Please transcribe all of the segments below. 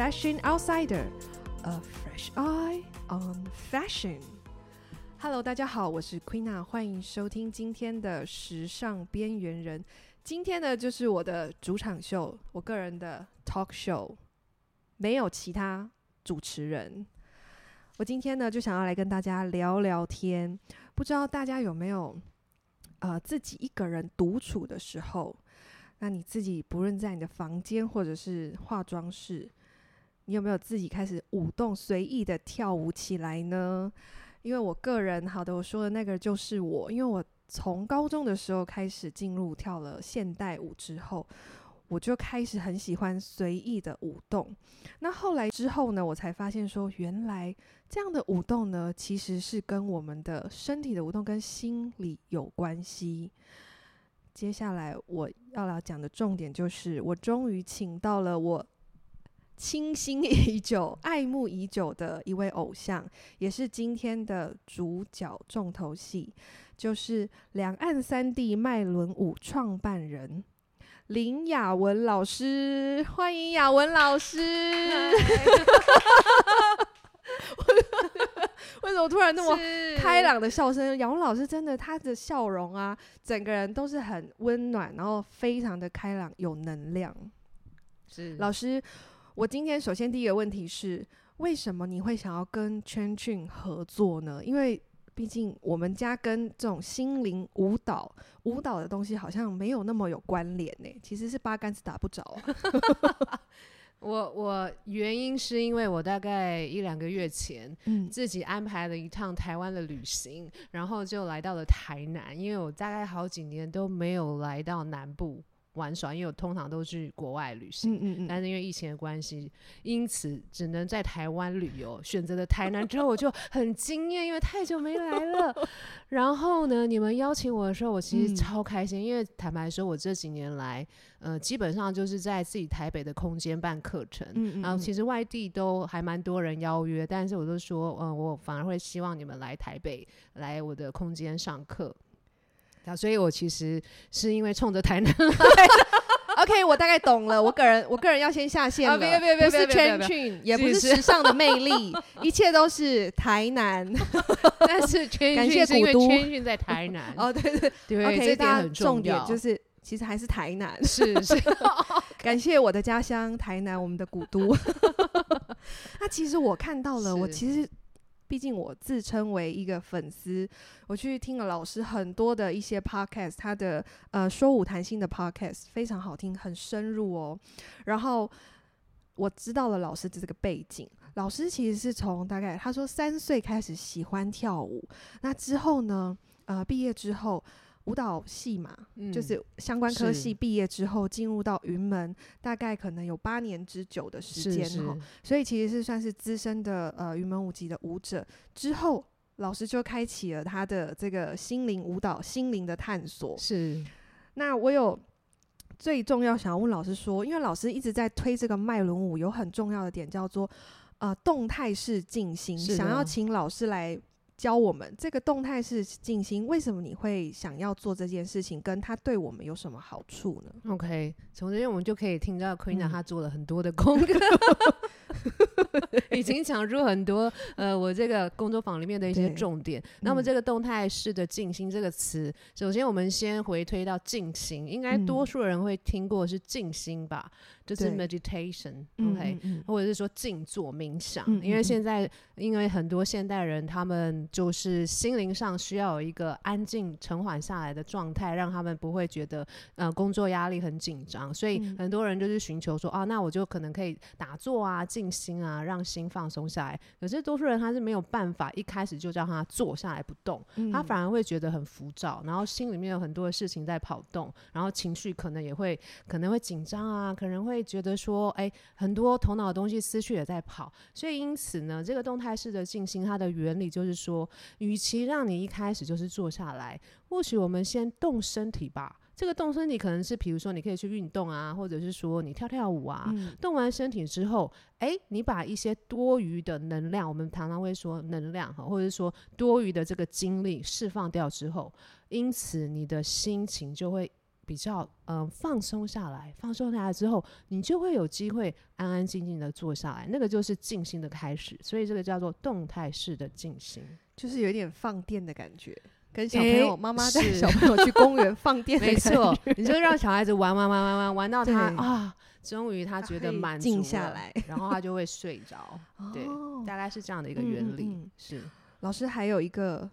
，Fashion Outsider，A fresh eye on fashion。Hello，大家好，我是 Queena，欢迎收听今天的时尚边缘人。今天呢，就是我的主场秀，我个人的 talk show，没有其他主持人。我今天呢，就想要来跟大家聊聊天。不知道大家有没有呃自己一个人独处的时候？那你自己不论在你的房间或者是化妆室，你有没有自己开始舞动，随意的跳舞起来呢？因为我个人，好的，我说的那个就是我，因为我从高中的时候开始进入跳了现代舞之后，我就开始很喜欢随意的舞动。那后来之后呢，我才发现说，原来这样的舞动呢，其实是跟我们的身体的舞动跟心理有关系。接下来我要来讲的重点就是，我终于请到了我倾心已久、爱慕已久的一位偶像，也是今天的主角重头戏，就是两岸三地麦伦舞创办人林雅文老师。欢迎雅文老师。为什么突然那么开朗的笑声？雅文老师真的，他的笑容啊，整个人都是很温暖，然后非常的开朗，有能量。是老师，我今天首先第一个问题是，为什么你会想要跟 CHENCHUN 合作呢？因为毕竟我们家跟这种心灵舞蹈、舞蹈的东西好像没有那么有关联呢。其实是八竿子打不着啊。我我原因是因为我大概一两个月前，嗯，自己安排了一趟台湾的旅行，然后就来到了台南，因为我大概好几年都没有来到南部。玩耍，因为我通常都去国外旅行，嗯嗯嗯，但是因为疫情的关系，因此只能在台湾旅游。选择了台南之后，我就很惊艳，因为太久没来了。然后呢，你们邀请我的时候，我其实超开心，嗯、因为坦白说，我这几年来，呃，基本上就是在自己台北的空间办课程，然后其实外地都还蛮多人邀约，但是我都说，嗯、呃，我反而会希望你们来台北，来我的空间上课。啊，所以我其实是因为冲着台南来，OK，我大概懂了。我个人，我个人要先下线了，别别别，不是 CHENCHUN，也不是时尚的魅力，一切都是台南。但是 是因为 CHENCHUN 在台南。哦，对对对，OK，这点很重要，就是其实还是台南。是是，感谢我的家乡台南，我们的古都。那其实我看到了，我其实。毕竟我自称为一个粉丝，我去听了老师很多的一些 podcast，他的呃说舞谈心的 podcast 非常好听，很深入哦。然后我知道了老师的这个背景，老师其实是从大概他说三岁开始喜欢跳舞，那之后呢，呃，毕业之后。舞蹈系嘛，嗯、就是相关科系毕业之后进入到云门，大概可能有八年之久的时间哈，所以其实是算是资深的呃云门舞集的舞者。之后老师就开启了他的这个心灵舞蹈、心灵的探索。是，那我有最重要想要问老师说，因为老师一直在推这个脉轮舞，有很重要的点叫做呃动态式静心，想要请老师来。教我们这个动态式静心，为什么你会想要做这件事情？跟它对我们有什么好处呢？OK，从这边我们就可以听到 Queena 她做了很多的功课，嗯、已经讲出很多呃我这个工作坊里面的一些重点。那么这个动态式的静心这个词，首先我们先回推到静心，应该多数人会听过是静心吧？就是 meditation，OK，或者是说静坐冥想。嗯、因为现在因为很多现代人他们就是心灵上需要有一个安静、沉缓下来的状态，让他们不会觉得呃工作压力很紧张，所以很多人就是寻求说、嗯、啊，那我就可能可以打坐啊、静心啊，让心放松下来。可是多数人他是没有办法一开始就叫他坐下来不动，嗯、他反而会觉得很浮躁，然后心里面有很多的事情在跑动，然后情绪可能也会可能会紧张啊，可能会觉得说，哎，很多头脑的东西思绪也在跑，所以因此呢，这个动态式的静心它的原理就是说。与其让你一开始就是坐下来，或许我们先动身体吧。这个动身体可能是，比如说你可以去运动啊，或者是说你跳跳舞啊。嗯、动完身体之后，哎，你把一些多余的能量，我们常常会说能量哈，或者是说多余的这个精力释放掉之后，因此你的心情就会比较嗯、呃、放松下来，放松下来之后，你就会有机会安安静静的坐下来，那个就是静心的开始。所以这个叫做动态式的静心，就是有点放电的感觉。跟小朋友妈妈 带小朋友去公园放电，没错，你就让小孩子玩玩玩玩玩玩到他啊，终于他觉得满足下来，然后他就会睡着。对，大概是这样的一个原理。是老师还有一个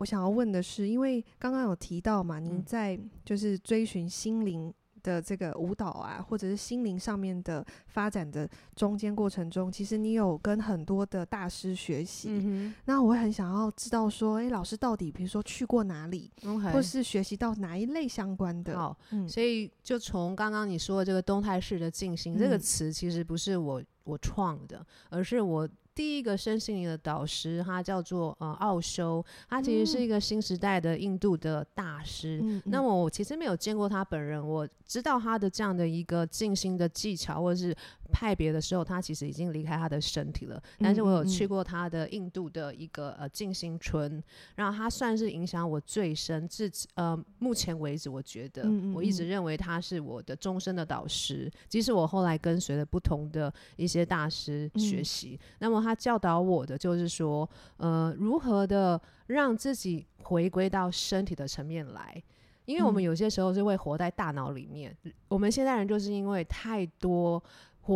我想要问的是，因为刚刚有提到嘛，您在就是追寻心灵。的这个舞蹈啊，或者是心灵上面的发展的中间过程中，其实你有跟很多的大师学习。嗯、那我会很想要知道说，哎，老师到底比如说去过哪里，Okay. 或是学习到哪一类相关的？好，嗯、所以就从刚刚你说的这个动态式的静心、嗯、这个词，其实不是我我创的，而是我。第一个身心灵的导师，他叫做呃奥修，他其实是一个新时代的印度的大师。嗯、那么我其实没有见过他本人，我知道他的这样的一个静心的技巧，或者是。派别的时候，他其实已经离开他的身体了。但是我有去过他的印度的一个呃静心村，然后他算是影响我最深，至呃目前为止，我觉得我一直认为他是我的终身的导师。即使我后来跟随了不同的一些大师学习，那么他教导我的就是说，呃，如何的让自己回归到身体的层面来，因为我们有些时候是会活在大脑里面。我们现代人就是因为太多。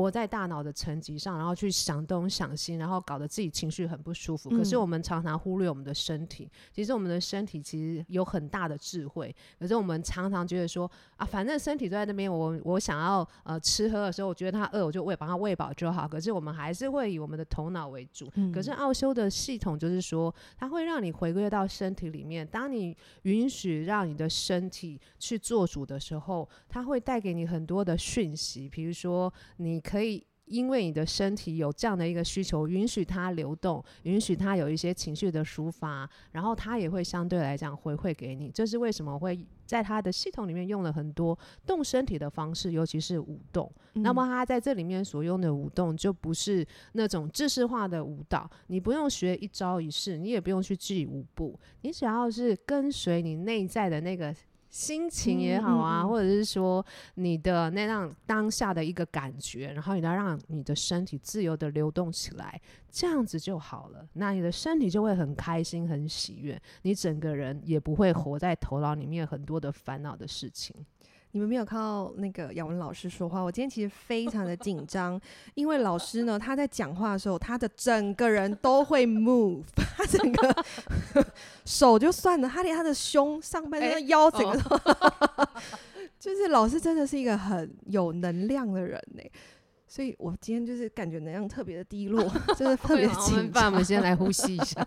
活在大脑的层级上，然后去想东想西，然后搞得自己情绪很不舒服。嗯、可是我们常常忽略我们的身体，其实我们的身体其实有很大的智慧。可是我们常常觉得说啊，反正身体都在那边，我我想要呃吃喝的时候，我觉得他饿，我就喂，把他喂饱就好。可是我们还是会以我们的头脑为主。嗯、可是奥修的系统就是说，它会让你回归到身体里面。当你允许让你的身体去做主的时候，它会带给你很多的讯息，比如说你。可以因为你的身体有这样的一个需求，允许它流动，允许它有一些情绪的抒发，然后它也会相对来讲回馈给你。这是为什么会在它的系统里面用了很多动身体的方式，尤其是舞动。嗯、那么它在这里面所用的舞动就不是那种制式化的舞蹈，你不用学一招一式，你也不用去记舞步，你只要是跟随你内在的那个。心情也好啊，嗯嗯嗯，或者是说你的那样当下的一个感觉，然后你要让你的身体自由的流动起来，这样子就好了。那你的身体就会很开心、很喜悦，你整个人也不会活在头脑里面很多的烦恼的事情。你们没有看到那个雅文老师说话，我今天其实非常的紧张，因为老师呢，他在讲话的时候，他的整个人都会 move，他整个 手就算了，他连他的胸、上半身、欸、腰整个都，哦、就是老师真的是一个很有能量的人呢。所以我今天就是感觉能量特别的低落，就是特别紧张。我们先来呼吸一下。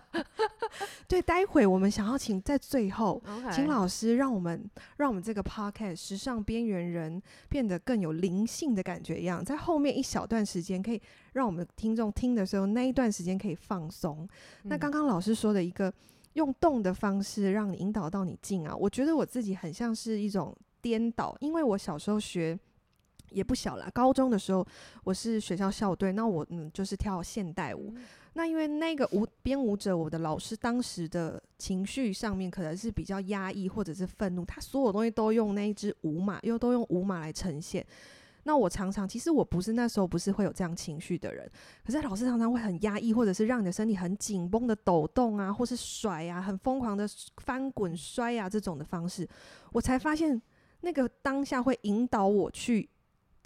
对，待会我们想要请在最后，Okay. 请老师让我们让我们这个 podcast 时尚边缘人变得更有灵性的感觉一样，在后面一小段时间可以让我们听众听的时候，那一段时间可以放松。嗯、那刚刚老师说的一个用动的方式让你引导到你静啊，我觉得我自己很像是一种颠倒，因为我小时候学。也不小了。高中的时候，我是学校校队，那我嗯就是跳现代舞。嗯、那因为那个舞编舞者，我的老师当时的情绪上面可能是比较压抑或者是愤怒，他所有东西都用那一支舞马，又都用舞马来呈现。那我常常其实我不是那时候不是会有这样情绪的人，可是老师常常会很压抑，或者是让你的身体很紧绷的抖动啊，或是甩啊，很疯狂的翻滚摔啊这种的方式，我才发现那个当下会引导我去。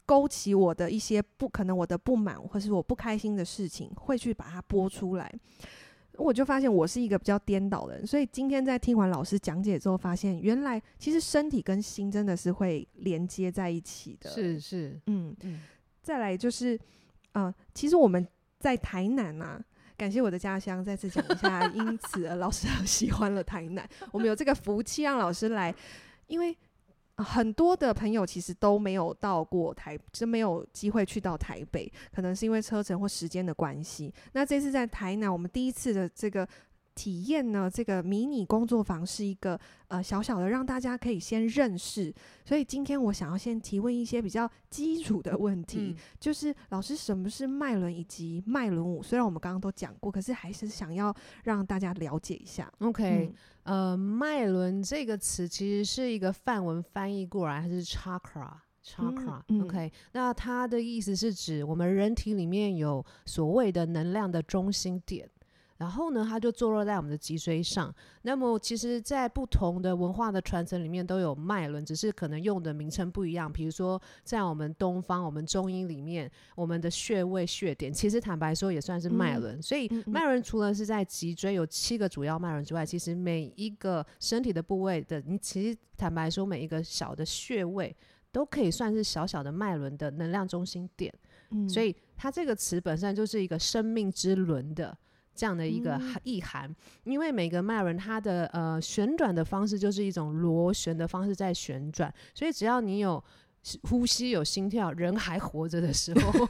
勾起我的一些不可能，我的不满或是我不开心的事情，会去把它播出来。我就发现我是一个比较颠倒的人，所以今天在听完老师讲解之后，发现原来其实身体跟心真的是会连接在一起的。是是，嗯嗯。再来就是，呃，其实我们在台南啊，感谢我的家乡，再次讲一下，因此老师很 喜欢了台南。我们有这个福气让老师来，因为。很多的朋友其实都没有到过台，就没有机会去到台北，可能是因为车程或时间的关系。那这次在台南，我们第一次的这个体验呢，这个迷你工作坊是一个呃小小的，让大家可以先认识。所以今天我想要先提问一些比较基础的问题，嗯、就是老师什么是脉轮以及脉轮舞？虽然我们刚刚都讲过，可是还是想要让大家了解一下。OK，、嗯、呃，脉轮这个词其实是一个梵文翻译过来，它是 chakra。Chakra，OK，、嗯嗯、那它的意思是指我们人体里面有所谓的能量的中心点，然后呢，它就坐落在我们的脊椎上。那么，其实，在不同的文化的传承里面都有脉轮，只是可能用的名称不一样。比如说，在我们东方，我们中医里面，我们的穴位穴点，其实坦白说也算是脉轮。嗯、所以，脉轮除了是在脊椎有七个主要脉轮之外，其实每一个身体的部位的，你其实坦白说，每一个小的穴位。都可以算是小小的脉轮的能量中心点，嗯，所以它这个词本身就是一个生命之轮的这样的一个意涵。嗯、因为每个脉轮它的呃旋转的方式就是一种螺旋的方式在旋转，所以只要你有呼吸、有心跳，人还活着的时候。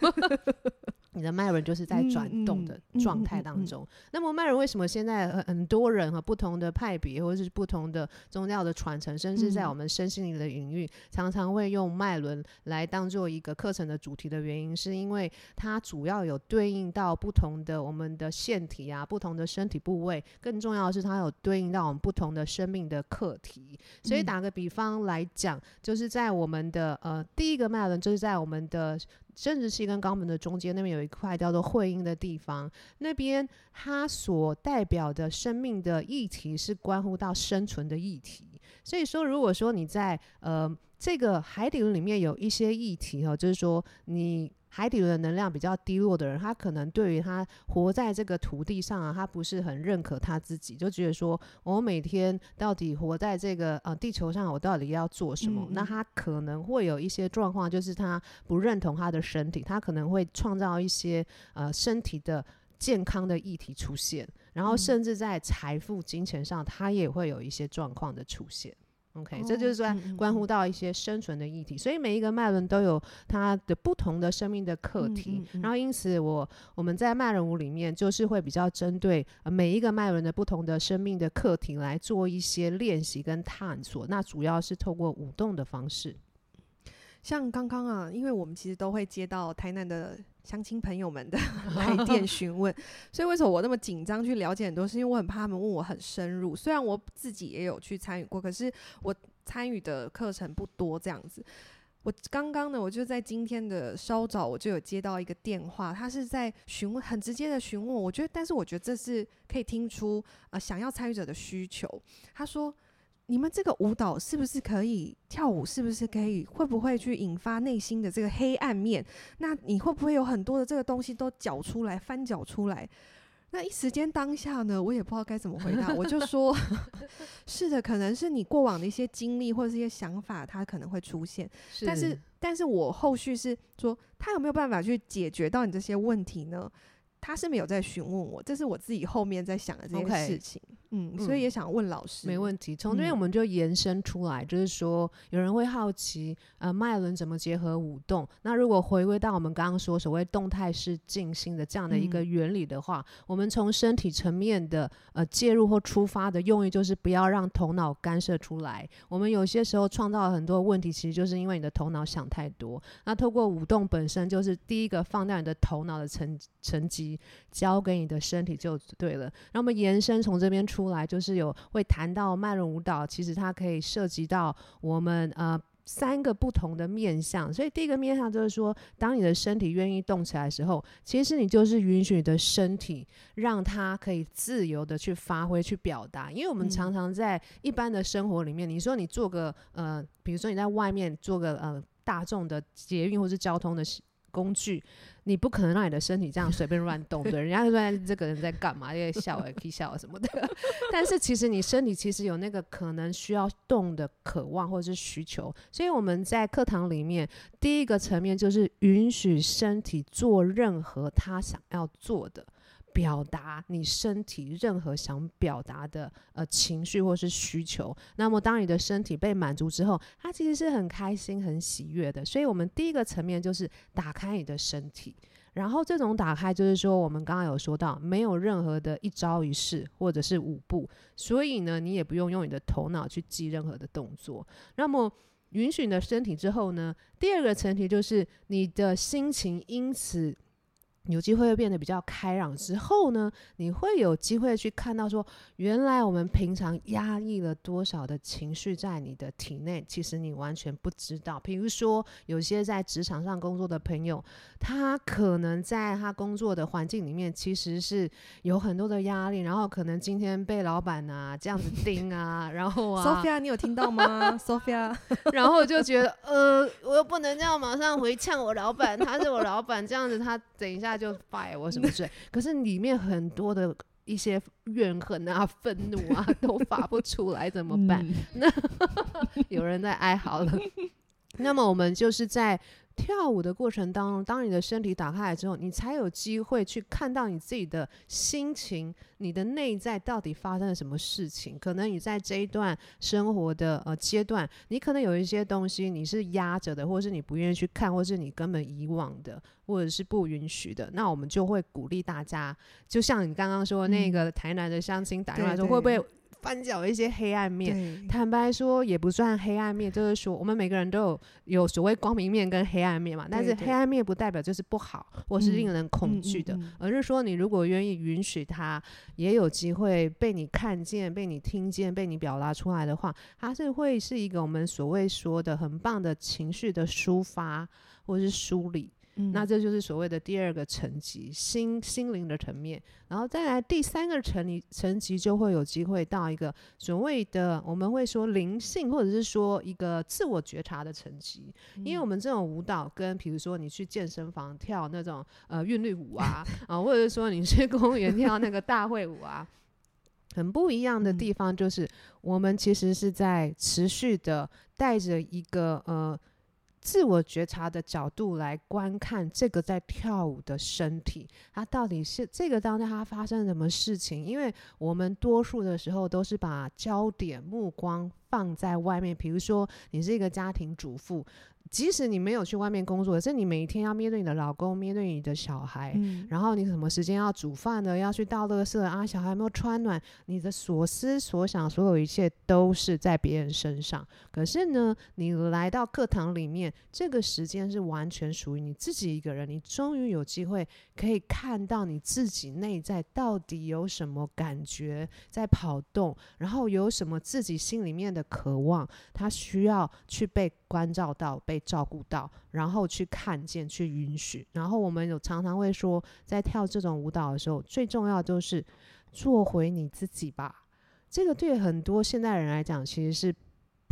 你的脉轮就是在转动的状态当中。嗯嗯嗯嗯、那么脉轮为什么现在很多人和不同的派别，或者是不同的宗教的传承，甚至在我们身心灵的领域，常常会用脉轮来当做一个课程的主题的原因，是因为它主要有对应到不同的我们的腺体啊，不同的身体部位。更重要的是，它有对应到我们不同的生命的课题。所以打个比方来讲，就是在我们的呃第一个脉轮，就是在我们的。生殖器跟肛门的中间，那边有一块叫做会阴的地方，那边它所代表的生命的议题是关乎到生存的议题。所以说，如果说你在呃这个海底轮里面有一些议题哈，就是说你。海底轮的能量比较低落的人，他可能对于他活在这个土地上啊，他不是很认可他自己，就觉得说，我每天到底活在这个呃地球上，我到底要做什么？那他可能会有一些状况，就是他不认同他的身体，他可能会创造一些呃身体的健康的议题出现，然后甚至在财富、金钱上，他也会有一些状况的出现。OK，、哦、这就是说关乎到一些生存的议题，嗯嗯，所以每一个脉轮都有它的不同的生命的课题，然后因此我我们在脉轮舞里面就是会比较针对每一个脉轮的不同的生命的课题来做一些练习跟探索，那主要是透过舞动的方式。像刚刚啊，因为我们其实都会接到台南的乡亲朋友们的 来电询问，所以为什么我那么紧张去了解很多事？因为我很怕他们问我很深入。虽然我自己也有去参与过，可是我参与的课程不多。这样子，我刚刚呢，我就在今天的稍早，我就有接到一个电话，他是在询问，很直接的询问。我觉得，但是我觉得这是可以听出呃想要参与者的需求。他说。你们这个舞蹈是不是可以跳舞？是不是可以？会不会去引发内心的这个黑暗面？那你会不会有很多的这个东西都搅出来、翻搅出来？那一时间当下呢，我也不知道该怎么回答。我就说，是的，可能是你过往的一些经历或者是一些想法，它可能会出现。是但是，但是我后续是说，他有没有办法去解决到你这些问题呢？他是没有在询问我，这是我自己后面在想的这件事情。Okay. 嗯，所以也想问老师。没问题，从这边我们就延伸出来，嗯、就是说有人会好奇，呃，脉轮怎么结合舞动？那如果回归到我们刚刚说所谓动态式静心的这样的一个原理的话，嗯、我们从身体层面的呃介入或出发的用意，就是不要让头脑干涉出来。我们有些时候创造了很多问题，其实就是因为你的头脑想太多。那透过舞动本身，就是第一个放掉你的头脑的层层级，交给你的身体就对了。那我们延伸从这边出。出来就是有会谈到脉轮舞蹈，其实它可以涉及到我们呃三个不同的面向。所以第一个面向就是说，当你的身体愿意动起来的时候，其实你就是允许你的身体让它可以自由的去发挥、去表达。因为我们常常在一般的生活里面，你说你做个呃，比如说你在外面做个呃大众的捷运或是交通的工具。你不可能让你的身体这样随便乱动对，人家说这个人在干嘛？在笑啊，可以笑什么的。但是其实你身体其实有那个可能需要动的渴望或者是需求，所以我们在课堂里面第一个层面就是允许身体做任何他想要做的。表达你身体任何想表达的呃情绪或是需求，那么当你的身体被满足之后，它其实是很开心、很喜悦的。所以，我们第一个层面就是打开你的身体，然后这种打开就是说，我们刚刚有说到，没有任何的一招一式或者是舞步，所以呢，你也不用用你的头脑去记任何的动作。那么允许你的身体之后呢，第二个前提就是你的心情因此。有机会会变得比较开朗之后呢，你会有机会去看到说，原来我们平常压抑了多少的情绪在你的体内，其实你完全不知道。比如说，有些在职场上工作的朋友，他可能在他工作的环境里面，其实是有很多的压力，然后可能今天被老板啊这样子 盯啊，然后啊，Sophia，你有听到吗？Sophia，然后就觉得，呃，我又不能这样马上回呛我老板，他是我老板，这样子他等一下。他就 fire 我什么之类，可是里面很多的一些怨恨啊、愤怒啊都发不出来，怎么办？嗯、那 有人在哀嚎了。那么我们就是在。跳舞的过程当中，当你的身体打开来之后，你才有机会去看到你自己的心情，你的内在到底发生了什么事情。可能你在这一段生活的呃阶段，你可能有一些东西你是压着的，或者是你不愿意去看，或是你根本遗忘的，或者是不允许的。那我们就会鼓励大家，就像你刚刚说那个台南的相亲打电话说，会不会？翻搅一些黑暗面，坦白说也不算黑暗面，就是说我们每个人都有有所谓光明面跟黑暗面嘛。但是黑暗面不代表就是不好，或是令人恐惧的，而是说你如果愿意允许它，也有机会被你看见、被你听见、被你表达出来的话，它是会是一个我们所谓说的很棒的情绪的抒发或是梳理。嗯、那这就是所谓的第二个层级，心心灵的层面，然后再来第三个层级，层级就会有机会到一个所谓的我们会说灵性，或者是说一个自我觉察的层级。嗯、因为我们这种舞蹈跟比如说你去健身房跳那种呃韵律舞啊啊，或者是说你去公园跳那个大会舞啊，很不一样的地方就是，我们其实是在持续的带着一个呃。自我觉察的角度来观看这个在跳舞的身体，它到底是这个当下它发生了什么事情？因为我们多数的时候都是把焦点目光放在外面，比如说你是一个家庭主妇。即使你没有去外面工作，可是你每一天要面对你的老公，面对你的小孩，嗯、然后你什么时间要煮饭的，要去倒垃圾啊，小孩有没有穿暖，你的所思所想，所有一切都是在别人身上。可是呢，你来到课堂里面，这个时间是完全属于你自己一个人，你终于有机会可以看到你自己内在到底有什么感觉在跑动，然后有什么自己心里面的渴望，他需要去被关照到，被照顾到，然后去看见，去允许。然后我们有常常会说，在跳这种舞蹈的时候，最重要就是做回你自己吧。这个对很多现代人来讲，其实是。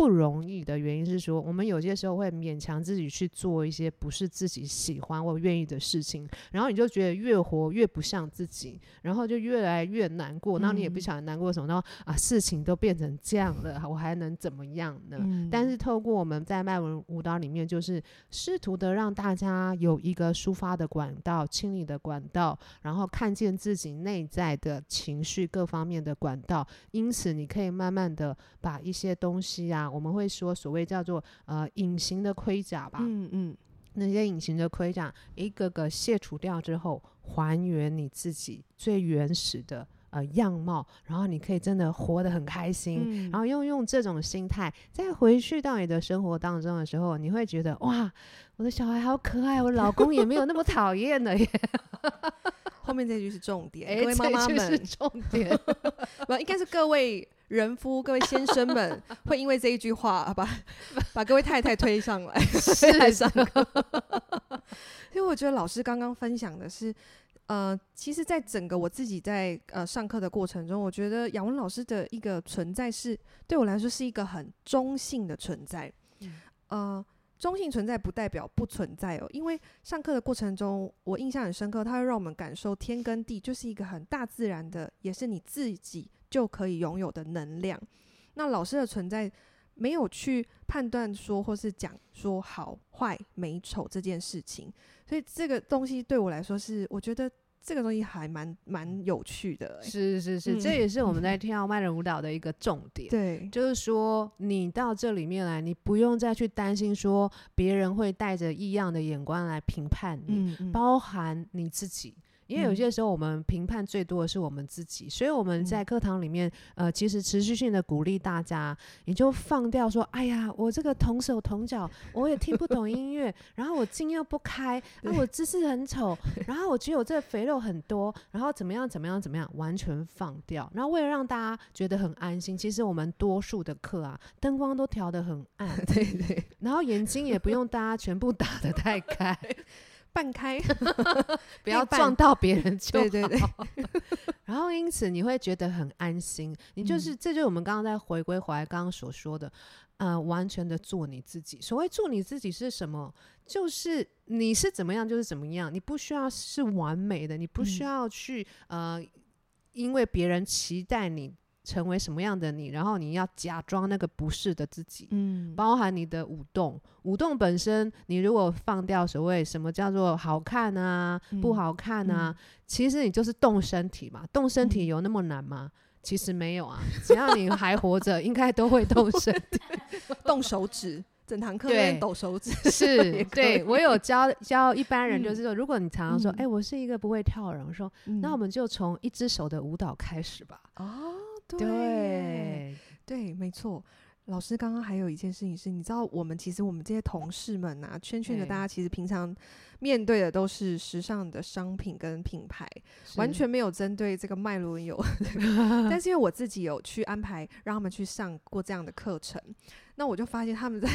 不容易的原因是说，我们有些时候会勉强自己去做一些不是自己喜欢或愿意的事情，然后你就觉得越活越不像自己，然后就越来越难过。然后你也不晓得难过什么，然后啊，事情都变成这样了，我还能怎么样呢？嗯、但是透过我们在迈文舞蹈里面，就是试图的让大家有一个抒发的管道、清理的管道，然后看见自己内在的情绪各方面的管道。因此，你可以慢慢的把一些东西啊。我们会说，所谓叫做呃隐形的盔甲吧，嗯嗯，那些隐形的盔甲一个个卸除掉之后，还原你自己最原始的呃样貌，然后你可以真的活得很开心，嗯、然后用用这种心态再回去到你的生活当中的时候，你会觉得哇，我的小孩好可爱，我老公也没有那么讨厌了耶。后面这句是重点，各位妈妈们，是重点，不应该是各位。人夫，各位先生们 会因为这一句话把 把各位太太推上来，是来 上课。因为我觉得老师刚刚分享的是，呃，其实，在整个我自己在呃上课的过程中，我觉得雅文老师的一个存在是对我来说是一个很中性的存在。嗯、呃，中性存在不代表不存在哦，因为上课的过程中，我印象很深刻，它会让我们感受天跟地就是一个很大自然的，也是你自己。就可以拥有的能量。那老师的存在没有去判断说，或是讲说好坏美丑这件事情，所以这个东西对我来说是，我觉得这个东西还蛮蛮有趣的、欸。是是是，嗯、这也是我们在跳迈伦舞蹈的一个重点。对，就是说你到这里面来，你不用再去担心说别人会带着异样的眼光来评判你，嗯嗯、包含你自己。因为有些时候我们评判最多的是我们自己，所以我们在课堂里面，呃，其实持续性的鼓励大家，你就放掉说，哎呀，我这个同手同脚，我也听不懂音乐，然后我筋又不开，那我姿势很丑，然后我觉得我这个肥肉很多，然后怎么样怎么样怎么样，完全放掉。然后为了让大家觉得很安心，其实我们多数的课啊，灯光都调得很暗，对对，然后眼睛也不用大家全部打得太开。半开，不要撞到别人就好。对对对。然后因此你会觉得很安心，你就是，嗯、这就是我们刚刚在回归回来刚刚所说的，呃，完全的做你自己。所谓做你自己是什么？就是你是怎么样就是怎么样，你不需要是完美的，你不需要去，嗯、呃，因为别人期待你。成为什么样的你，然后你要假装那个不是的自己，嗯，包含你的舞动，舞动本身，你如果放掉所谓什么叫做好看啊，嗯、不好看啊，嗯、其实你就是动身体嘛，动身体有那么难吗？嗯、其实没有啊，只要你还活着，应该都会动身体，动手指，整堂课在抖手指，是对我有教教一般人，就是说，嗯、如果你常常说，哎、嗯欸，我是一个不会跳的人，我说，嗯、那我们就从一只手的舞蹈开始吧，哦。对对，没错。老师刚刚还有一件事情是，你知道，我们其实我们这些同事们啊，圈圈的大家其实平常面对的都是时尚的商品跟品牌，完全没有针对这个麦伦有。但是因为我自己有去安排让他们去上过这样的课程，那我就发现他们在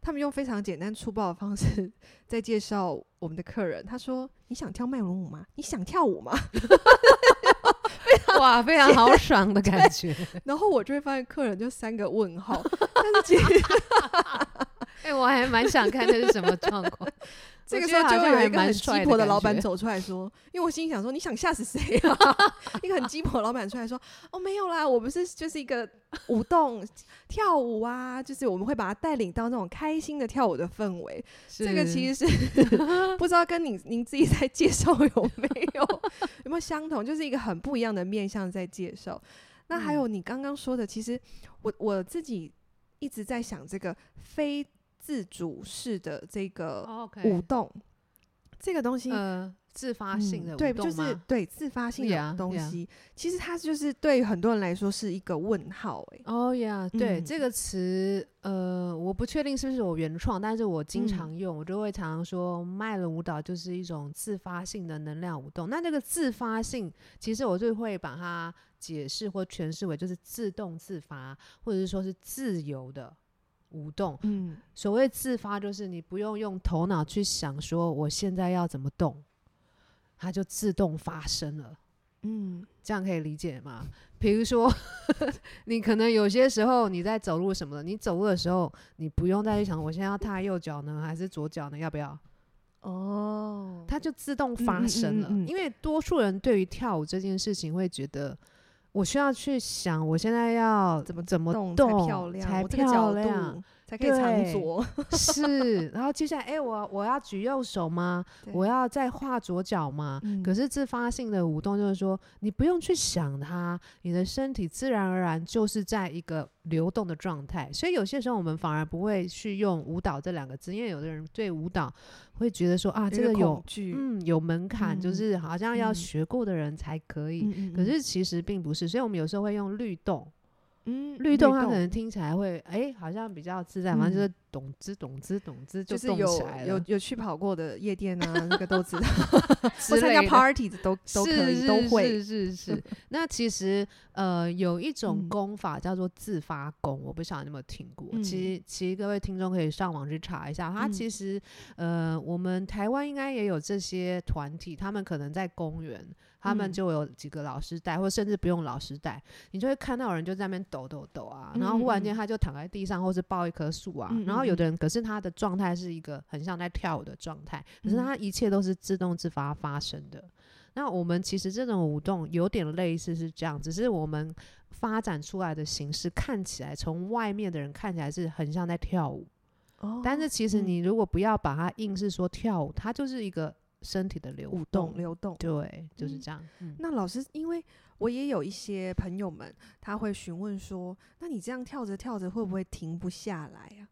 他们用非常简单粗暴的方式在介绍我们的客人。他说：“你想跳麦伦舞吗？你想跳舞吗？” 哇，非常豪爽的感觉。然后我就会发现客人就三个问号，但是其实，哎、欸，我还蛮想看这是什么状况。这个时候就会有一个很鸡婆的老板走出来说：“因为我心里想说，你想吓死谁啊？” 一个很鸡婆的老板出来说：“哦，没有啦，我不是就是一个舞动跳舞啊，就是我们会把他带领到那种开心的跳舞的氛围。这个其实是 不知道跟您您自己在介绍有没有 有没有相同，就是一个很不一样的面向在介绍。那还有你刚刚说的，其实我我自己一直在想这个非。”自主式的这个舞动，这个东西，呃，自发性的舞动，对，就是对自发性的东西，其实它就是对很多人来说是一个问号，哎，哦呀，对这个词，呃，我不确定是不是我原创，但是我经常用，我就会常常说，卖了舞蹈就是一种自发性的能量舞动。那这个自发性，其实我就会把它解释或诠释为就是自动自发，或者是说是自由的。舞动，嗯，所谓自发，就是你不用用头脑去想说我现在要怎么动，它就自动发生了，嗯，这样可以理解吗？比如说，你可能有些时候你在走路什么的，你走路的时候，你不用再去想我现在要踏右脚呢，还是左脚呢？要不要？哦，它就自动发生了。嗯嗯嗯嗯，因为多数人对于跳舞这件事情会觉得。我需要去想，我现在要怎么怎么动才漂亮，才漂亮。才可以藏拙，是。然后接下来，哎、欸，我我要举右手吗？我要再画左脚吗？嗯、可是自发性的舞动就是说，你不用去想它，你的身体自然而然就是在一个流动的状态。所以有些时候我们反而不会去用舞蹈这两个字，因为有的人对舞蹈会觉得说啊，这个有嗯有门槛，嗯、就是好像要学过的人才可以。嗯、可是其实并不是，所以我们有时候会用律动。嗯，律动它可能听起来会哎、欸，好像比较自在，反正就是咚滋咚滋咚滋就动起来了。有有有去跑过的夜店啊，那个都知道，或参加 party 的都都可以都会。是是是。那其实呃，有一种功法叫做自发功，我不晓得你有没有听过。其实其实各位听众可以上网去查一下，它其实呃，我们台湾应该也有这些团体，他们可能在公园。他们就有几个老师带，或者甚至不用老师带，你就会看到有人就在那边抖抖抖啊，然后忽然间他就躺在地上，或是抱一棵树啊，然后有的人可是他的状态是一个很像在跳舞的状态，可是他一切都是自动自发发生的。那我们其实这种舞动有点类似是这样，只是我们发展出来的形式看起来，从外面的人看起来是很像在跳舞，但是其实你如果不要把它硬是说跳舞，它就是一个。身体的流舞动流动。对，就是这样。嗯、那老师，因为我也有一些朋友们，他会询问说：“那你这样跳着跳着，会不会停不下来啊？”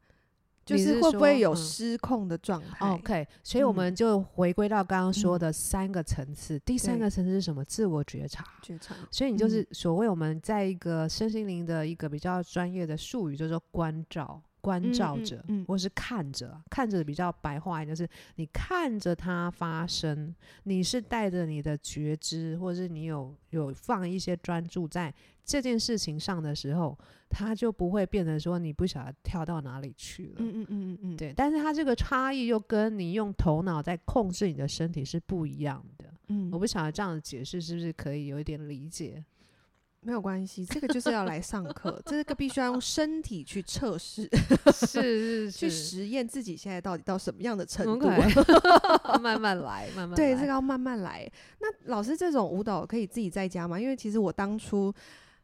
就是会不会有失控的状态、嗯、？OK，所以我们就回归到刚刚说的三个层次。嗯、第三个层次是什么？自我觉察。觉察。所以你就是所谓我们在一个身心灵的一个比较专业的术语，就是说关照、关照着，嗯嗯嗯、或是看着，看着比较白话一点，就是你看着它发生，你是带着你的觉知，或者是你有有放一些专注在这件事情上的时候。它就不会变得说你不晓得跳到哪里去了。嗯嗯嗯嗯嗯，对。但是它这个差异又跟你用头脑在控制你的身体是不一样的。嗯，我不晓得这样的解释是不是可以有一点理解？没有关系，这个就是要来上课，这个必须要用身体去测试，是 是是，去实验自己现在到底到什么样的程度。慢慢来，慢慢。对，这个要慢慢来。那老师这种舞蹈可以自己在家吗？因为其实我当初。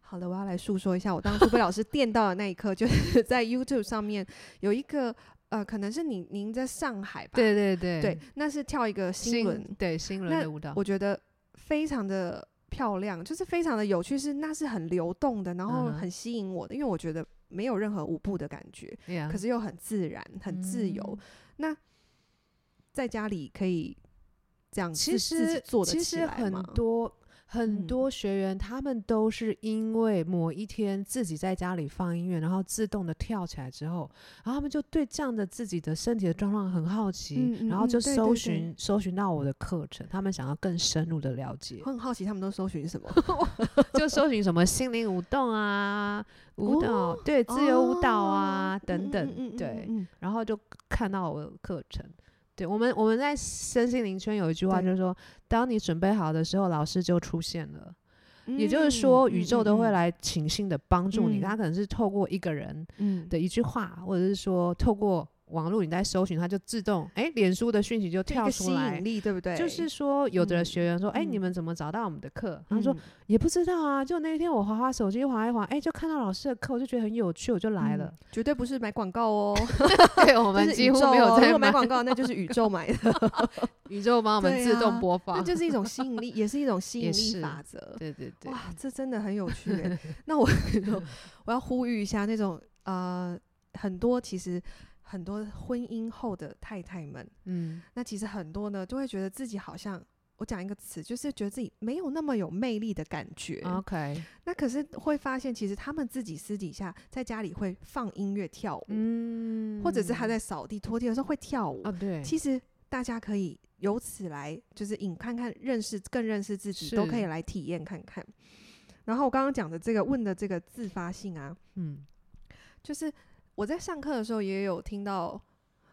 好的，我要来诉说一下，我当初被老师电到的那一刻，就是 在 YouTube 上面有一个呃，可能是您您在上海吧？对对对，对，那是跳一个新轮，对新轮的舞蹈，我觉得非常的漂亮，就是非常的有趣，是那是很流动的，然后很吸引我的，因为我觉得没有任何舞步的感觉，Yeah. 可是又很自然、很自由。嗯、那在家里可以这样其实其实很多。很多学员他们都是因为某一天自己在家里放音乐，然后自动的跳起来之后，然后他们就对这样的自己的身体的状况很好奇，然后就搜寻搜寻到我的课程，他们想要更深入的了解。我很好奇他们都搜寻什么？就搜寻什么心灵舞动啊，舞蹈，哦、对，自由舞蹈啊、哦、等等，嗯嗯嗯嗯嗯对，然后就看到我的课程。对我们，我们在身心灵圈有一句话，就是说，当你准备好的时候，老师就出现了。嗯、也就是说，宇宙都会来倾心的帮助你。他、嗯、可能是透过一个人的一句话，嗯、或者是说透过。网络你在搜寻，它就自动哎，脸书的讯息就跳出来，吸引力对不对？就是说，有的学员说，哎，你们怎么找到我们的课？他说也不知道啊，就那一天我滑滑手机滑一滑，哎，就看到老师的课，我就觉得很有趣，我就来了。绝对不是买广告哦，对，我们几乎没有在买广告，那就是宇宙买的，宇宙帮我们自动播放，那就是一种吸引力，也是一种吸引力法则。对对对，哇，这真的很有趣。那我我要呼吁一下那种呃，很多其实。很多婚姻后的太太们，嗯，那其实很多呢，就会觉得自己好像，我讲一个词，就是觉得自己没有那么有魅力的感觉。OK，那可是会发现，其实他们自己私底下在家里会放音乐跳舞，嗯，或者是他在扫地拖地的时候会跳舞。哦，对，其实大家可以由此来，就是引看看认识更认识自己，都可以来体验看看。然后我刚刚讲的这个问的这个自发性啊，嗯，就是。我在上课的时候也有听到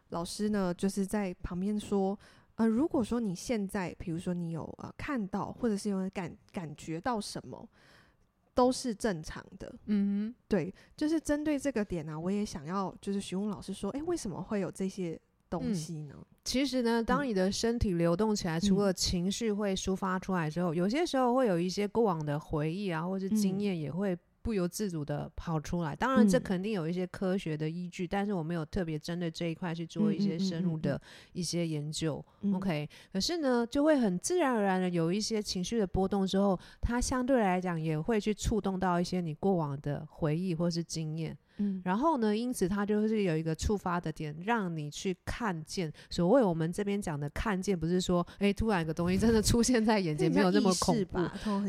老师呢，就是在旁边说，呃，如果说你现在，比如说你有呃看到，或者是有感感觉到什么，都是正常的。嗯哼，对，就是针对这个点呢、啊，我也想要就是询问老师说，诶，为什么会有这些东西呢？嗯、其实呢，当你的身体流动起来，嗯、除了情绪会抒发出来之后，有些时候会有一些过往的回忆啊，或是经验也会。不由自主的跑出来，当然这肯定有一些科学的依据，嗯、但是我没有特别针对这一块去做一些深入的一些研究。OK，可是呢，就会很自然而然的有一些情绪的波动之后，它相对来讲也会去触动到一些你过往的回忆或是经验。嗯，然后呢，因此它就是有一个触发的点，让你去看见。所谓我们这边讲的看见，不是说，哎，突然一个东西真的出现在眼前，没有那么恐怖，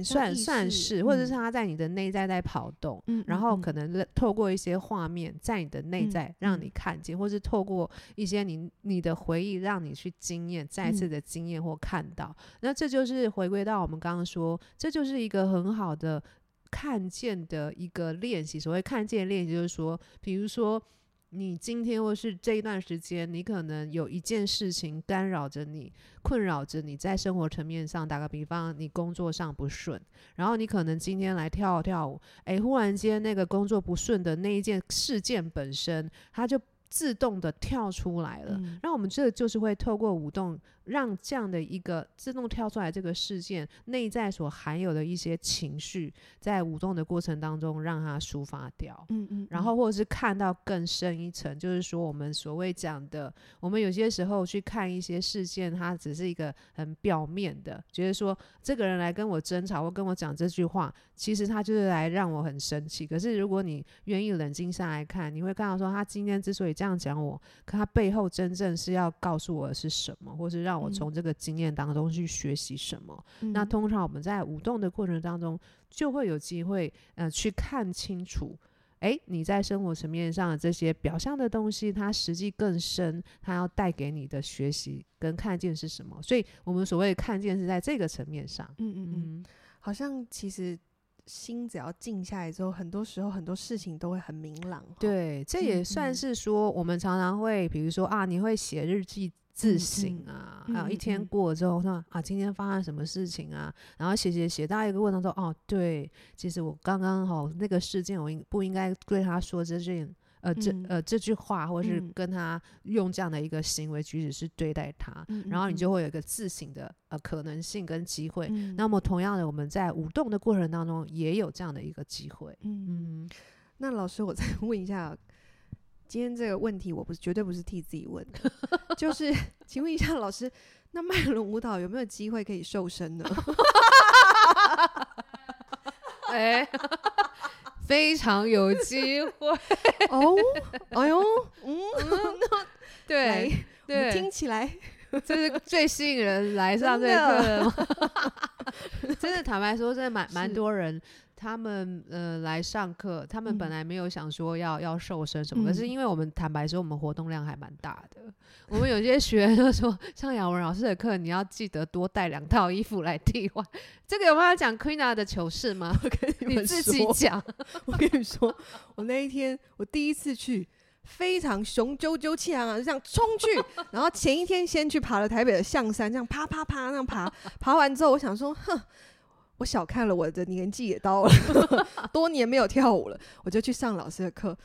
算算是，或者是它在你的内在在跑动，嗯，然后可能透过一些画面在你的内在让你看见，或是透过一些你你的回忆让你去经验，再次的经验或看到。那这就是回归到我们刚刚说，这就是一个很好的。看见的一个练习，所谓看见练习，就是说，比如说，你今天或是这一段时间，你可能有一件事情干扰着你，困扰着你在生活层面上。打个比方，你工作上不顺，然后你可能今天来跳跳舞，诶，忽然间那个工作不顺的那一件事件本身，它就自动的跳出来了。那、嗯、我们这就是会透过舞动。让这样的一个自动跳出来这个事件内在所含有的一些情绪，在舞动的过程当中让它抒发掉。嗯嗯，嗯，然后或者是看到更深一层，就是说我们所谓讲的，我们有些时候去看一些事件，它只是一个很表面的，觉得说这个人来跟我争吵或跟我讲这句话，其实他就是来让我很生气。可是如果你愿意冷静下来看，你会看到说他今天之所以这样讲我，可他背后真正是要告诉我的是什么，或是让我从这个经验当中去学习什么。嗯、那通常我们在舞动的过程当中，就会有机会呃去看清楚，诶，你在生活层面上的这些表象的东西，它实际更深，它要带给你的学习跟看见是什么？所以我们所谓的看见是在这个层面上。嗯嗯嗯，好像其实。心只要静下来之后，很多时候很多事情都会很明朗。对，这也算是说，我们常常会，比如说啊，你会写日记自省啊，还有、一天过了之后说啊，今天发生什么事情啊，然后写写写到一个过程中，哦，对，其实我刚刚好那个事件，我应不应该对他说这件。呃，这呃这句话，或是跟他用这样的一个行为举止去对待他，嗯、然后你就会有一个自省的呃可能性跟机会。嗯、那么同样的，我们在舞动的过程当中也有这样的一个机会。嗯，嗯，那老师，我再 问一下，今天这个问题我不是绝对不是替自己问的，就是 请问一下老师，那麦伦舞蹈有没有机会可以瘦身呢？哎。非常有机会哦，哎呦，嗯，对对，听起来这是最吸引人来上这个课的吗？真的，坦白说，真的蛮蛮多人。他们呃来上课，他们本来没有想说要要瘦身什么，嗯、可是因为我们坦白说，我们活动量还蛮大的。嗯、我们有些学员就说，上雅文老师的课，你要记得多带两套衣服来替换。这个有办法讲 Queena 的糗事吗？我跟你，你自己讲。我跟你说，我那一天我第一次去，非常雄赳赳气昂昂，就这样冲去。然后前一天先去爬了台北的象山，这样啪啪啪那样爬。爬完之后，我想说，哼。我小看了我的年纪也到了，多年没有跳舞了，我就去上老师的课。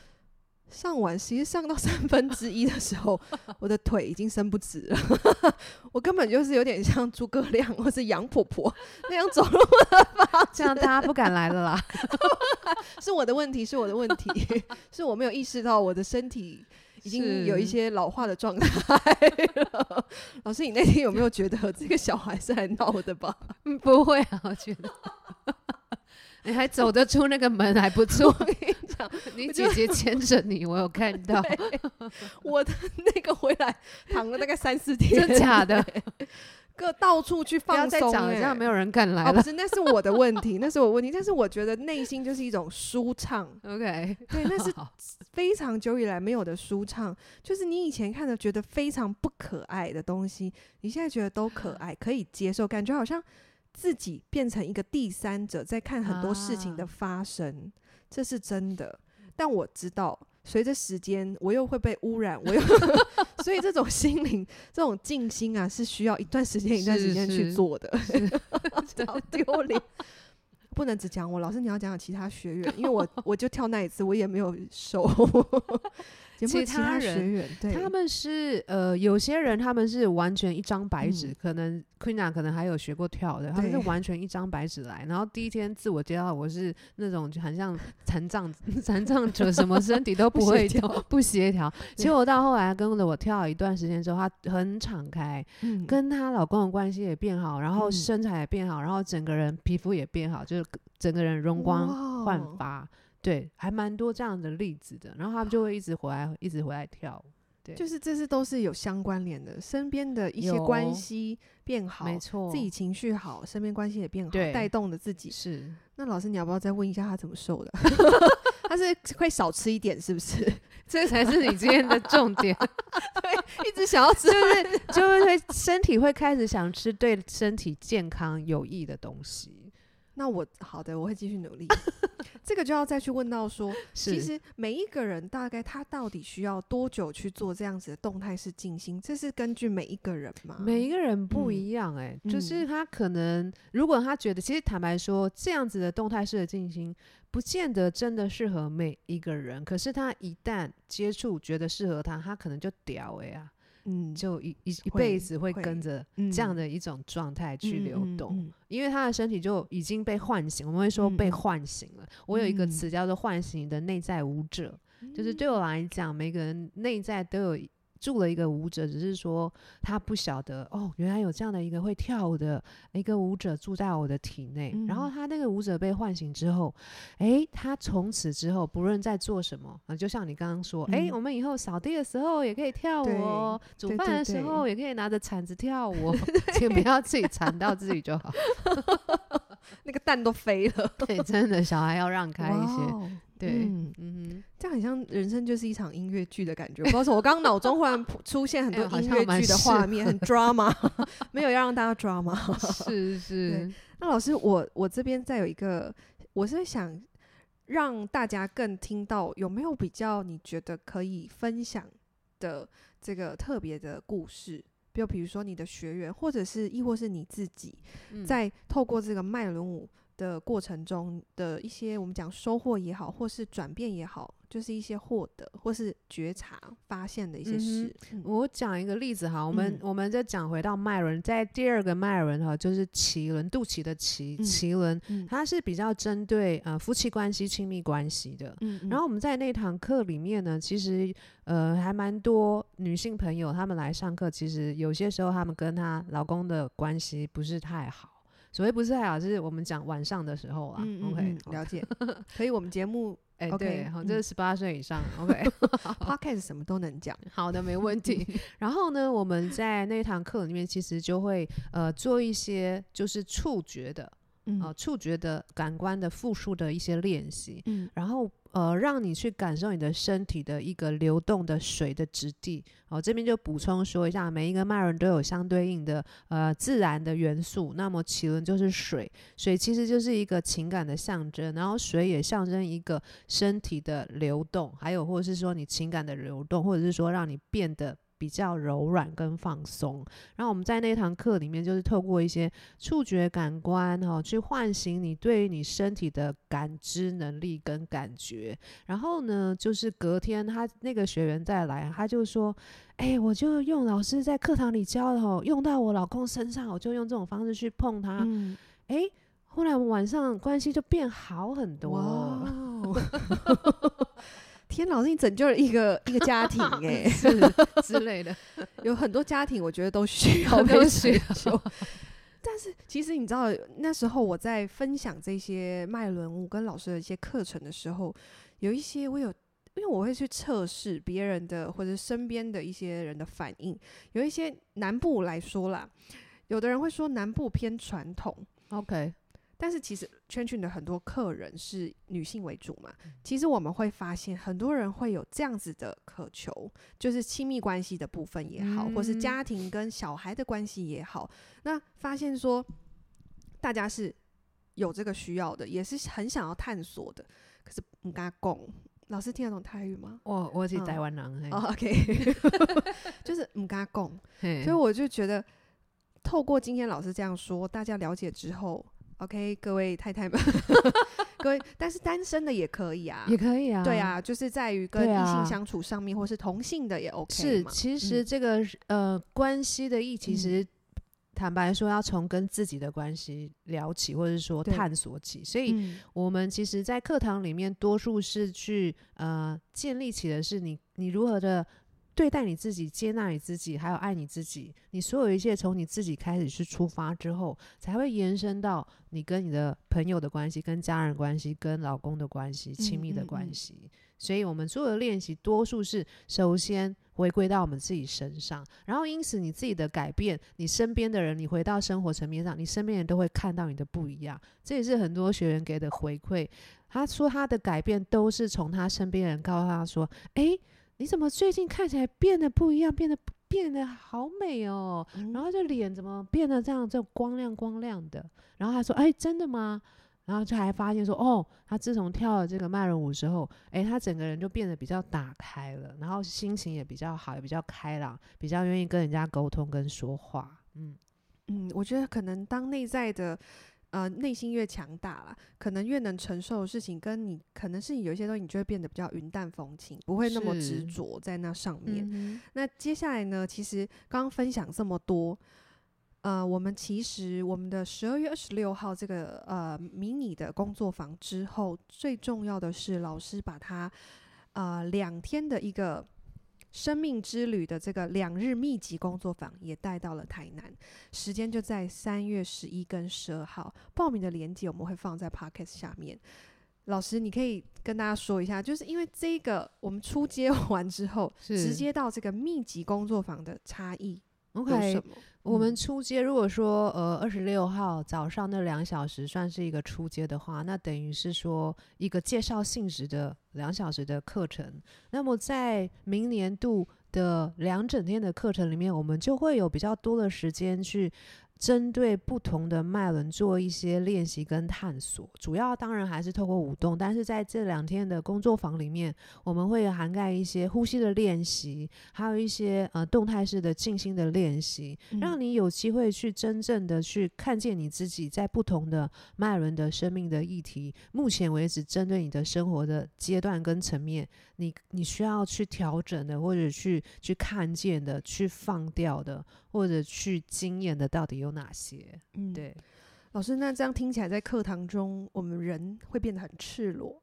上完，其实上到 三分之一的时候，我的腿已经伸不直了。我根本就是有点像诸葛亮或是杨婆婆那样走路的方式，这样大家不敢来了啦。是我的问题，是我的问题，是我没有意识到我的身体。已经有一些老化的状态了。老师，你那天有没有觉得这个小孩是来闹的吧？不会啊，我觉得 你还走得出那个门还不错。我跟你讲，你姐姐牵着你，我有看到。我的那个回来躺了大概三四天，真假的？各到处去放松，再讲了，这样没有人敢来了。哦，不 是，那是我的问题，那是我问题。但是我觉得内心就是一种舒畅。OK，对，那是非常久以来没有的舒畅。就是你以前看的觉得非常不可爱的东西，你现在觉得都可爱，可以接受，感觉好像自己变成一个第三者，在看很多事情的发生，啊、这是真的。但我知道。随着时间，我又会被污染，我又，所以这种心灵、这种静心啊，是需要一段时间、一段时间去做的，好丢脸。不能只讲我，老师你要讲讲其他学员，因为我我就跳那一次，我也没有瘦。其他人，对，他们是呃，有些人他们是完全一张白纸，嗯、可能 Queena 可能还有学过跳的，他们是完全一张白纸来。然后第一天自我介绍，我是那种就很像残障 残障者，什么身体都不会跳，不协调。结果到后来跟着我跳了一段时间之后，她很敞开，嗯、跟她老公的关系也变好，然后身材也变好，然后整个人皮肤也变好，就是整个人容光焕发。哇对，还蛮多这样的例子的，然后他们就会一直回来，一直回来跳。对，就是这是都是有相关联的，身边的一些关系变好，没错，自己情绪好，身边关系也变好，带动了自己。是，那老师你要不要再问一下他怎么瘦的？他是会少吃一点，是不是？这才是你今天的重点。对，一直想要吃，就是就是会身体会开始想吃对身体健康有益的东西。那我好的，我会继续努力。这个就要再去问到说，其实每一个人大概他到底需要多久去做这样子的动态式静心？这是根据每一个人吗？每一个人不一样哎、就是他可能如果他觉得，其实坦白说，这样子的动态式的静心，不见得真的适合每一个人。可是他一旦接触，觉得适合他，他可能就屌哎呀。嗯，就一一一辈子会跟着这样的一种状态去流动，嗯嗯嗯嗯、因为他的身体就已经被唤醒。我们会说被唤醒了。嗯、我有一个词叫做“唤醒你的内在舞者”，嗯、就是对我来讲，每个人内在都有。住了一个舞者，只是说他不晓得哦，原来有这样的一个会跳舞的一个舞者住在我的体内。嗯、然后他那个舞者被唤醒之后，诶，他从此之后不论在做什么啊，就像你刚刚说，诶、嗯，我们以后扫地的时候也可以跳舞哦，煮饭的时候也可以拿着铲子跳舞，哦，请不要自己缠到自己就好。那个蛋都飞了，对，真的小孩要让开一些。对，嗯嗯，这样很像人生就是一场音乐剧的感觉。不知道为什么，我刚刚脑中忽然出现很多音乐剧的画面，很 drama，没有要让大家 drama。是是。那老师，我我这边再有一个，我是想让大家更听到有没有比较你觉得可以分享的这个特别的故事，就比如说你的学员，或者是亦或是你自己，在透过这个脉轮舞。的过程中的一些我们讲收获也好，或是转变也好，就是一些获得或是觉察发现的一些事。嗯、我讲一个例子哈，我们、嗯、我们再讲回到麦伦，在第二个麦伦哈，就是脐轮，肚脐的脐，脐轮、嗯，它是比较针对呃夫妻关系、亲密关系的。然后我们在那堂课里面呢，其实呃还蛮多女性朋友她们来上课，其实有些时候她们跟她老公的关系不是太好。所谓不是太好，就是我们讲晚上的时候啊。嗯、OK，了解。所以，我们节目 哎，欸、对，好、嗯，这是十八岁以上。OK，Podcast 什么都能讲。好的，没问题。然后呢，我们在那一堂课里面，其实就会呃做一些就是触觉的，啊、嗯呃，触觉的感官的复述的一些练习。嗯，然后。呃，让你去感受你的身体的一个流动的水的质地。好、哦，这边就补充说一下，每一个脉轮都有相对应的呃自然的元素。那么脐轮就是水，水其实就是一个情感的象征，然后水也象征一个身体的流动，还有或者是说你情感的流动，或者是说让你变得。比较柔软跟放松，然后我们在那堂课里面，就是透过一些触觉感官哈、哦，去唤醒你对于你身体的感知能力跟感觉。然后呢，就是隔天他那个学员再来，他就说：“哎、欸，我就用老师在课堂里教的哦，用到我老公身上，我就用这种方式去碰他。嗯”哎、欸，后来我们晚上关系就变好很多。哇 天，老师，你拯救了一个 一个家庭 哎、欸，是之类的，有很多家庭我觉得都需要被拯救。但是其实你知道，那时候我在分享这些脉轮舞跟老师的一些课程的时候，有一些我有，因为我会去测试别人的或者身边的一些人的反应。有一些南部来说啦，有的人会说南部偏传统，OK。但是其实圈圈的很多客人是女性为主嘛，其实我们会发现很多人会有这样子的渴求，就是亲密关系的部分也好，或是家庭跟小孩的关系也好，那发现说大家是有这个需要的，也是很想要探索的。可是唔敢讲，老师听得懂泰语吗？我我是台湾人。哦，OK，就是唔敢讲，所以我就觉得透过今天老师这样说，大家了解之后。OK，各位太太们，各位，但是单身的也可以啊，也可以啊，对啊，就是在于跟异性相处上面，啊、或是同性的也 OK。是，其实这个、嗯、呃关系的意义，其实坦白说，要从跟自己的关系聊起，或者说探索起。所以，我们其实，在课堂里面，多数是去呃建立起的是你你如何的。对待你自己，接纳你自己，还有爱你自己，你所有一切从你自己开始去出发之后，才会延伸到你跟你的朋友的关系、跟家人关系、跟老公的关系、亲密的关系。嗯嗯嗯。所以，我们所有的练习多数是首先回归到我们自己身上，然后因此你自己的改变，你身边的人，你回到生活层面上，你身边人都会看到你的不一样。这也是很多学员给的回馈。他说他的改变都是从他身边人告诉他说：“诶。”你怎么最近看起来变得不一样，变得变得好美哦？嗯、然后这脸怎么变得这样，这光亮光亮的？然后他说：“哎，真的吗？”然后就还发现说：“哦，他自从跳了这个脉轮舞之后，哎，他整个人就变得比较打开了，然后心情也比较好，也比较开朗，比较愿意跟人家沟通跟说话。”嗯嗯，我觉得可能当内在的呃内心越强大了，可能越能承受的事情，跟你可能是有一些东西，你就会变得比较云淡风轻，不会那么执着在那上面。嗯、那接下来呢，其实刚刚分享这么多，呃，我们其实我们的十二月二十六号这个呃迷你的工作坊之后，最重要的是老师把它呃两天的一个。生命之旅的这个两日密集工作坊也带到了台南，时间就在三月十一跟十二号。报名的链接我们会放在 Podcast 下面。老师，你可以跟大家说一下，就是因为这个我们初阶 完之后，直接到这个密集工作坊的差异有什么？Okay. 我们出街如果说呃二十六号早上那两小时算是一个出街的话，那等于是说一个介绍性质的两小时的课程。那么在明年度的两整天的课程里面，我们就会有比较多的时间去。针对不同的脉轮做一些练习跟探索，主要当然还是透过舞动，但是在这两天的工作坊里面，我们会涵盖一些呼吸的练习，还有一些呃动态式的静心的练习，让你有机会去真正的去看见你自己在不同的脉轮的生命的议题。目前为止，针对你的生活的阶段跟层面，你你需要去调整的，或者去去看见的，去放掉的。或者去经验的到底有哪些？嗯，对，老师，那这样听起来，在课堂中，我们人会变得很赤裸。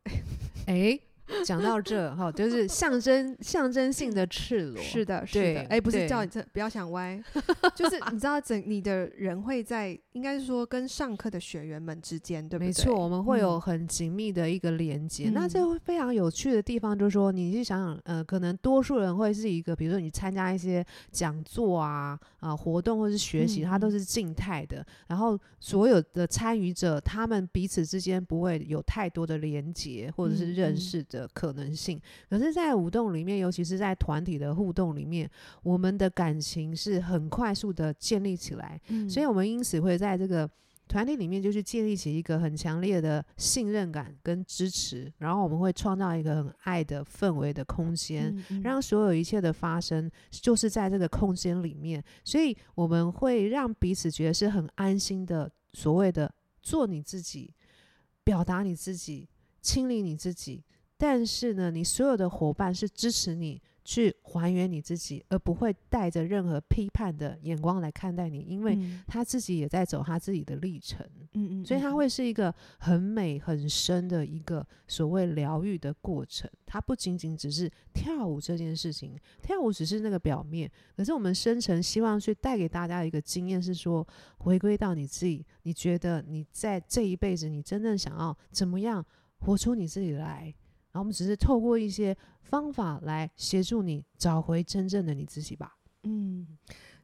哎、欸。讲到这哈，就是象征象征性的赤裸，是的，是的，哎、欸，不是叫你这不要想歪，就是你知道整你的人会在，应该是说跟上课的学员们之间，对不对？没错，我们会有很紧密的一个连接。嗯、那这会非常有趣的地方就是说，你去想想，呃，可能多数人会是一个，比如说你参加一些讲座啊、啊、呃、活动或是学习，它都是静态的，然后所有的参与者他们彼此之间不会有太多的连接或者是认识的。的可能性，可是，在舞动里面，尤其是在团体的互动里面，我们的感情是很快速的建立起来，嗯，所以我们因此会在这个团体里面，就是建立起一个很强烈的信任感跟支持，然后我们会创造一个很爱的氛围的空间，嗯嗯，让所有一切的发生就是在这个空间里面，所以我们会让彼此觉得是很安心的，所谓的做你自己，表达你自己，清理你自己。但是呢，你所有的伙伴是支持你去还原你自己，而不会带着任何批判的眼光来看待你，因为他自己也在走他自己的历程。嗯嗯，所以他会是一个很美很深的一个所谓疗愈的过程。它不仅仅只是跳舞这件事情，跳舞只是那个表面，可是我们深层希望去带给大家一个经验是说，回归到你自己，你觉得你在这一辈子，你真正想要怎么样活出你自己来？然后我们只是透过一些方法来协助你找回真正的你自己吧。嗯，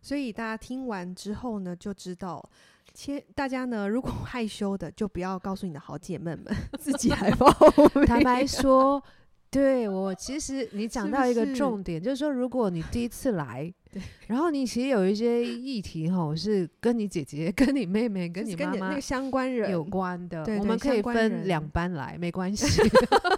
所以大家听完之后呢，就知道，切，大家呢如果害羞的，就不要告诉你的好姐妹们，自己来报。坦白说，对我其实你讲到一个重点，是是就是说，如果你第一次来。然后你其实有一些议题哈，是跟你姐姐、跟你妹妹、跟你妈妈那个相关人有关的，我们可以分两班来，没关系。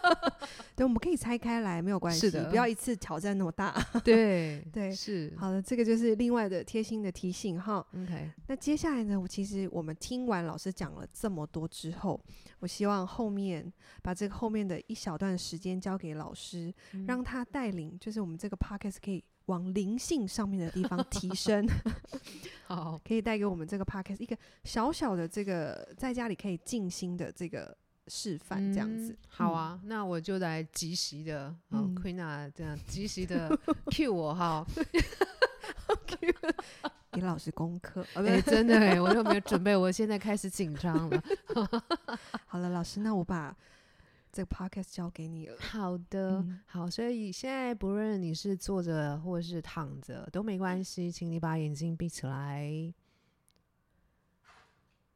对，我们可以拆开来，没有关系。是的，不要一次挑战那么大。对对，是。好的，这个就是另外的贴心的提醒哈。OK，那接下来呢，我其实我们听完老师讲了这么多之后，我希望后面把这个后面的一小段时间交给老师，嗯、让他带领，就是我们这个 p o c k e t 可以。往灵性上面的地方提升，好，可以带给我们这个 podcast 一个小小的这个在家里可以静心的这个示范，这样子、嗯。好啊，那我就来及时的，嗯，Queena 这样及时的 cue 我哈，给老师功课。哎、欸，真的哎、欸，我都没有准备，我现在开始紧张了。好了，老师，那我把。这个 podcast 交给你了。好的，嗯、好，所以现在不论你是坐着或是躺着都没关系，请你把眼睛闭起来。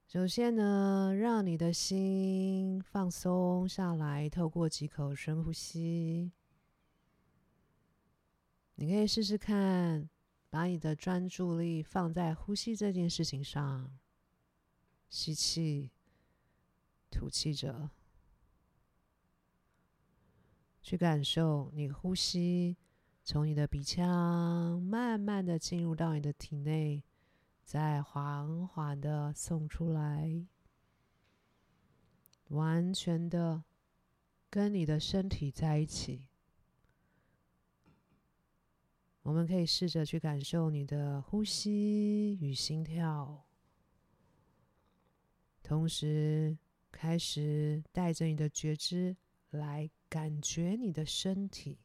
首先呢，让你的心放松下来，透过几口深呼吸。你可以试试看，把你的专注力放在呼吸这件事情上，吸气，吐气着。去感受你呼吸，从你的鼻腔慢慢的进入到你的体内，再缓缓的送出来。完全的跟你的身体在一起。我们可以试着去感受你的呼吸与心跳，同时开始带着你的觉知来感觉你的身体。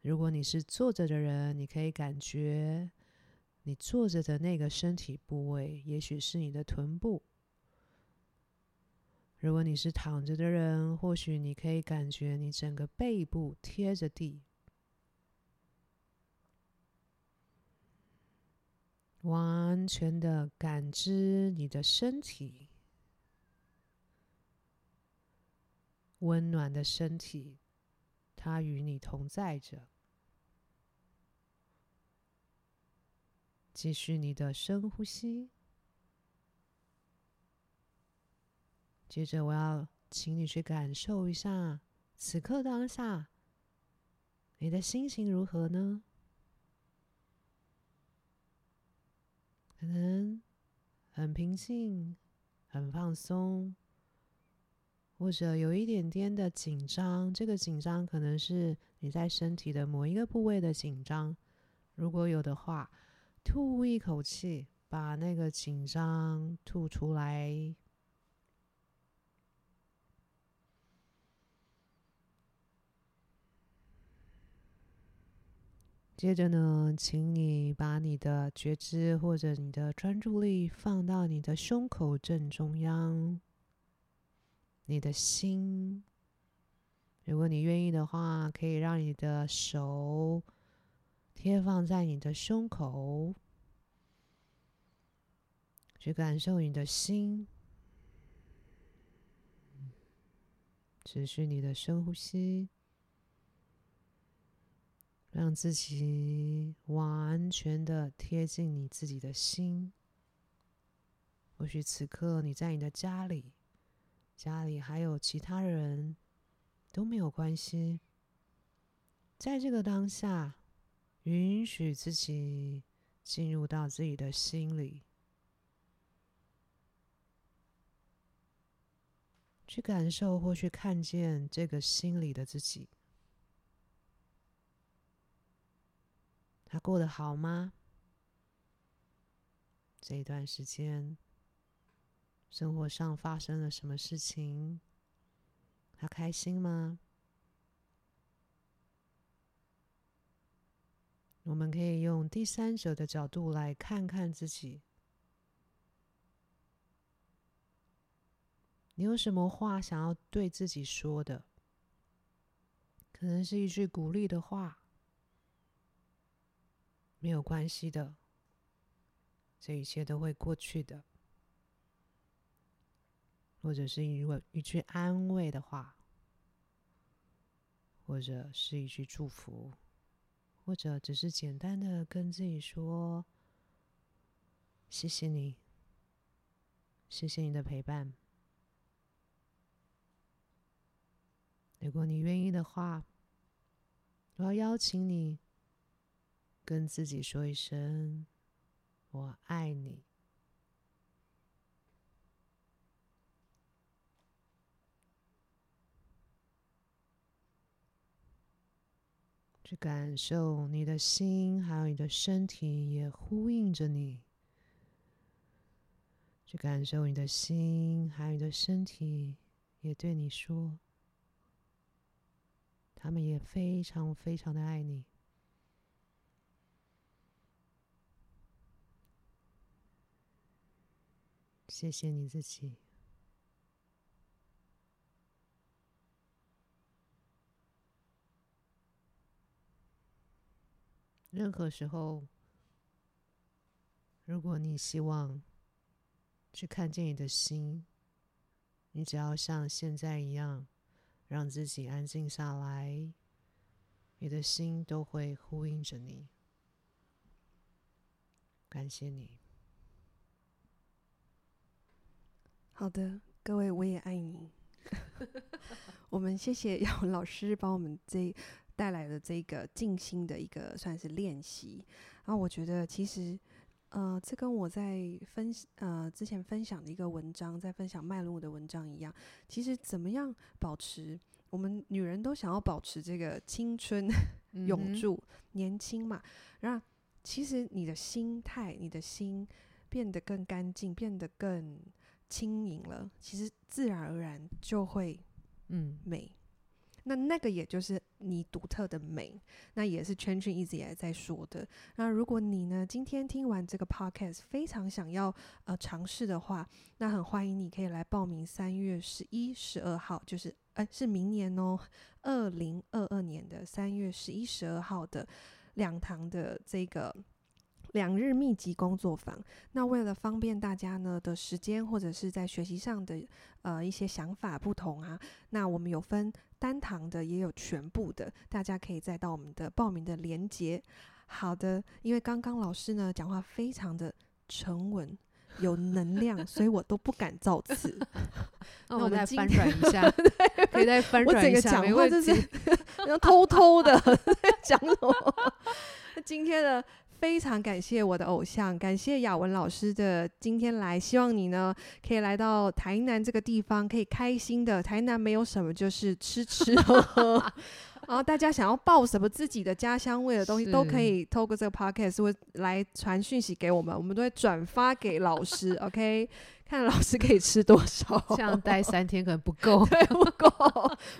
如果你是坐着的人，你可以感觉你坐着的那个身体部位，也许是你的臀部；如果你是躺着的人，或许你可以感觉你整个背部贴着地。完全的感知你的身体，温暖的身体，它与你同在着。继续你的深呼吸。接着，我要请你去感受一下，此刻当下，你的心情如何呢？可能很平静、很放松，或者有一点点的紧张。这个紧张可能是你在身体的某一个部位的紧张。如果有的话，吐一口气，把那个紧张吐出来。接着呢，请你把你的觉知或者你的专注力放到你的胸口正中央，你的心。如果你愿意的话，可以让你的手贴放在你的胸口，去感受你的心。持续你的深呼吸。让自己完全的贴近你自己的心。或许此刻你在你的家里，家里还有其他人都没有关系。在这个当下，允许自己进入到自己的心里，去感受或去看见这个心里的自己。他过得好吗？这一段时间，生活上发生了什么事情？他开心吗？我们可以用第三者的角度来看看自己。你有什么话想要对自己说的？可能是一句鼓励的话。没有关系的，这一切都会过去的。或者是一句安慰的话，或者是一句祝福，或者只是简单的跟自己说：“谢谢你，谢谢你的陪伴。”如果你愿意的话，我要邀请你。跟自己说一声“我爱你”，去感受你的心，还有你的身体也呼应着你。去感受你的心，还有你的身体也对你说，他们也非常非常的爱你。谢谢你自己。任何时候，如果你希望去看见你的心，你只要像现在一样，让自己安静下来，你的心都会呼应着你。感谢你。好的，各位，我也爱你。我们谢谢杨文老师帮我们这带来的这个静心的一个算是练习。然后我觉得，其实呃，这跟我在分呃之前分享的一个文章，在分享麦伦舞的文章一样。其实怎么样保持我们女人都想要保持这个青春 永驻、嗯、年轻嘛？然后其实你的心态，你的心变得更干净，变得更轻盈了，其实自然而然就会嗯美。嗯那那个也就是你独特的美，那也是圈圈一直以来在说的。那如果你呢，今天听完这个 podcast，非常想要呃尝试的话，那很欢迎你可以来报名三月十一、十二号，就是呃是明年哦，二零二二年的三月十一、十二号的两堂的这个。两日密集工作坊，那为了方便大家呢的时间，或者是在学习上的呃一些想法不同啊，那我们有分单堂的，也有全部的，大家可以再到我们的报名的连接。好的，因为刚刚老师呢讲话非常的沉稳，有能量，所以我都不敢造次。那我再翻转一下，可以再翻转一下，我整个讲话就是 要偷偷的讲什么？那今天的。非常感谢我的偶像，感谢雅文老师的今天来，希望你呢可以来到台南这个地方，可以开心的。台南没有什么，就是吃吃喝喝。然后大家想要报什么自己的家乡味的东西，都可以透过这个 podcast 会来传讯息给我们，我们都会转发给老师。OK。看老师可以吃多少，这样待 三天可能不够，对，不够。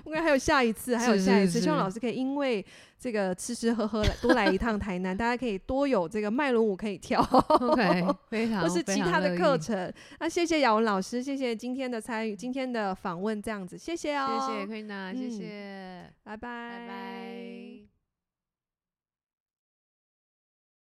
应该还有下一次，还有下一次。希望老师可以因为这个吃吃喝喝来多来一趟台南，大家可以多有这个麦伦舞可以跳。OK，非常，或是其他的课程。那谢谢雅文老师，谢谢今天的参与，今天的访问，这样子，谢谢哦，谢谢 Queena，谢谢，拜拜，拜拜。